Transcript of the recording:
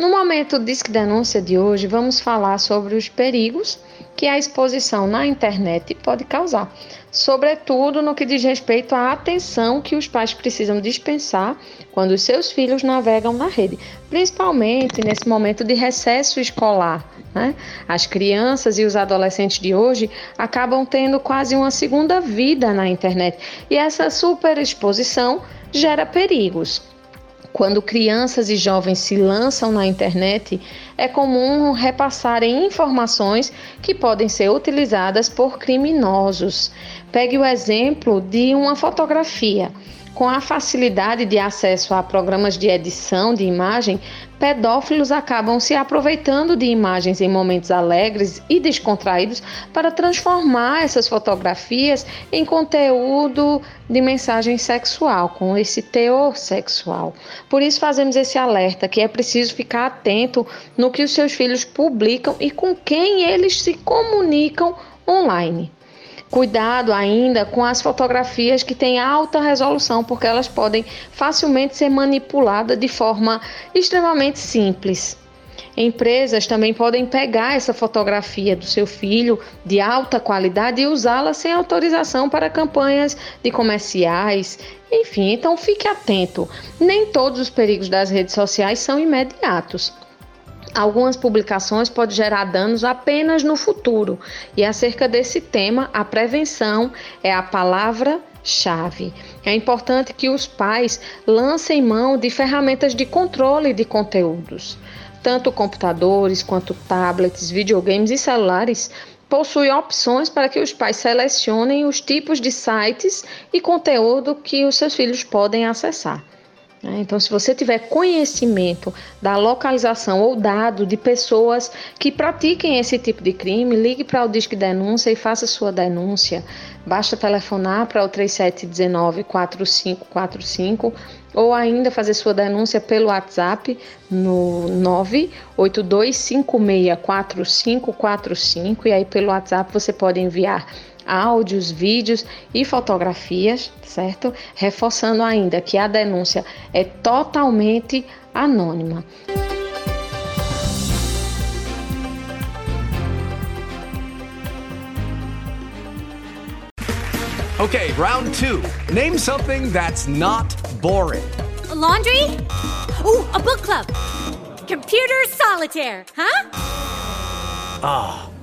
No momento Disque Denúncia de hoje, vamos falar sobre os perigos que a exposição na internet pode causar, sobretudo no que diz respeito à atenção que os pais precisam dispensar quando os seus filhos navegam na rede, principalmente nesse momento de recesso escolar. Né? As crianças e os adolescentes de hoje acabam tendo quase uma segunda vida na internet e essa superexposição gera perigos. Quando crianças e jovens se lançam na internet, é comum repassarem informações que podem ser utilizadas por criminosos. Pegue o exemplo de uma fotografia. Com a facilidade de acesso a programas de edição de imagem, pedófilos acabam se aproveitando de imagens em momentos alegres e descontraídos para transformar essas fotografias em conteúdo de mensagem sexual, com esse teor sexual. Por isso fazemos esse alerta que é preciso ficar atento no que os seus filhos publicam e com quem eles se comunicam online. Cuidado ainda com as fotografias que têm alta resolução, porque elas podem facilmente ser manipuladas de forma extremamente simples. Empresas também podem pegar essa fotografia do seu filho de alta qualidade e usá-la sem autorização para campanhas de comerciais. Enfim, então fique atento. Nem todos os perigos das redes sociais são imediatos. Algumas publicações podem gerar danos apenas no futuro, e acerca desse tema, a prevenção é a palavra chave. É importante que os pais lancem mão de ferramentas de controle de conteúdos. Tanto computadores quanto tablets, videogames e celulares possuem opções para que os pais selecionem os tipos de sites e conteúdo que os seus filhos podem acessar. Né? Então, se você tiver conhecimento da localização ou dado de pessoas que pratiquem esse tipo de crime, ligue para o Disque Denúncia e faça sua denúncia. Basta telefonar para o 3719-4545 ou ainda fazer sua denúncia pelo WhatsApp no 982564545 e aí pelo WhatsApp você pode enviar áudios, vídeos e fotografias, certo? Reforçando ainda que a denúncia é totalmente anônima. Okay, round two. Name something that's not boring. A laundry? Ooh, a book club. Computer solitaire, huh? Ah.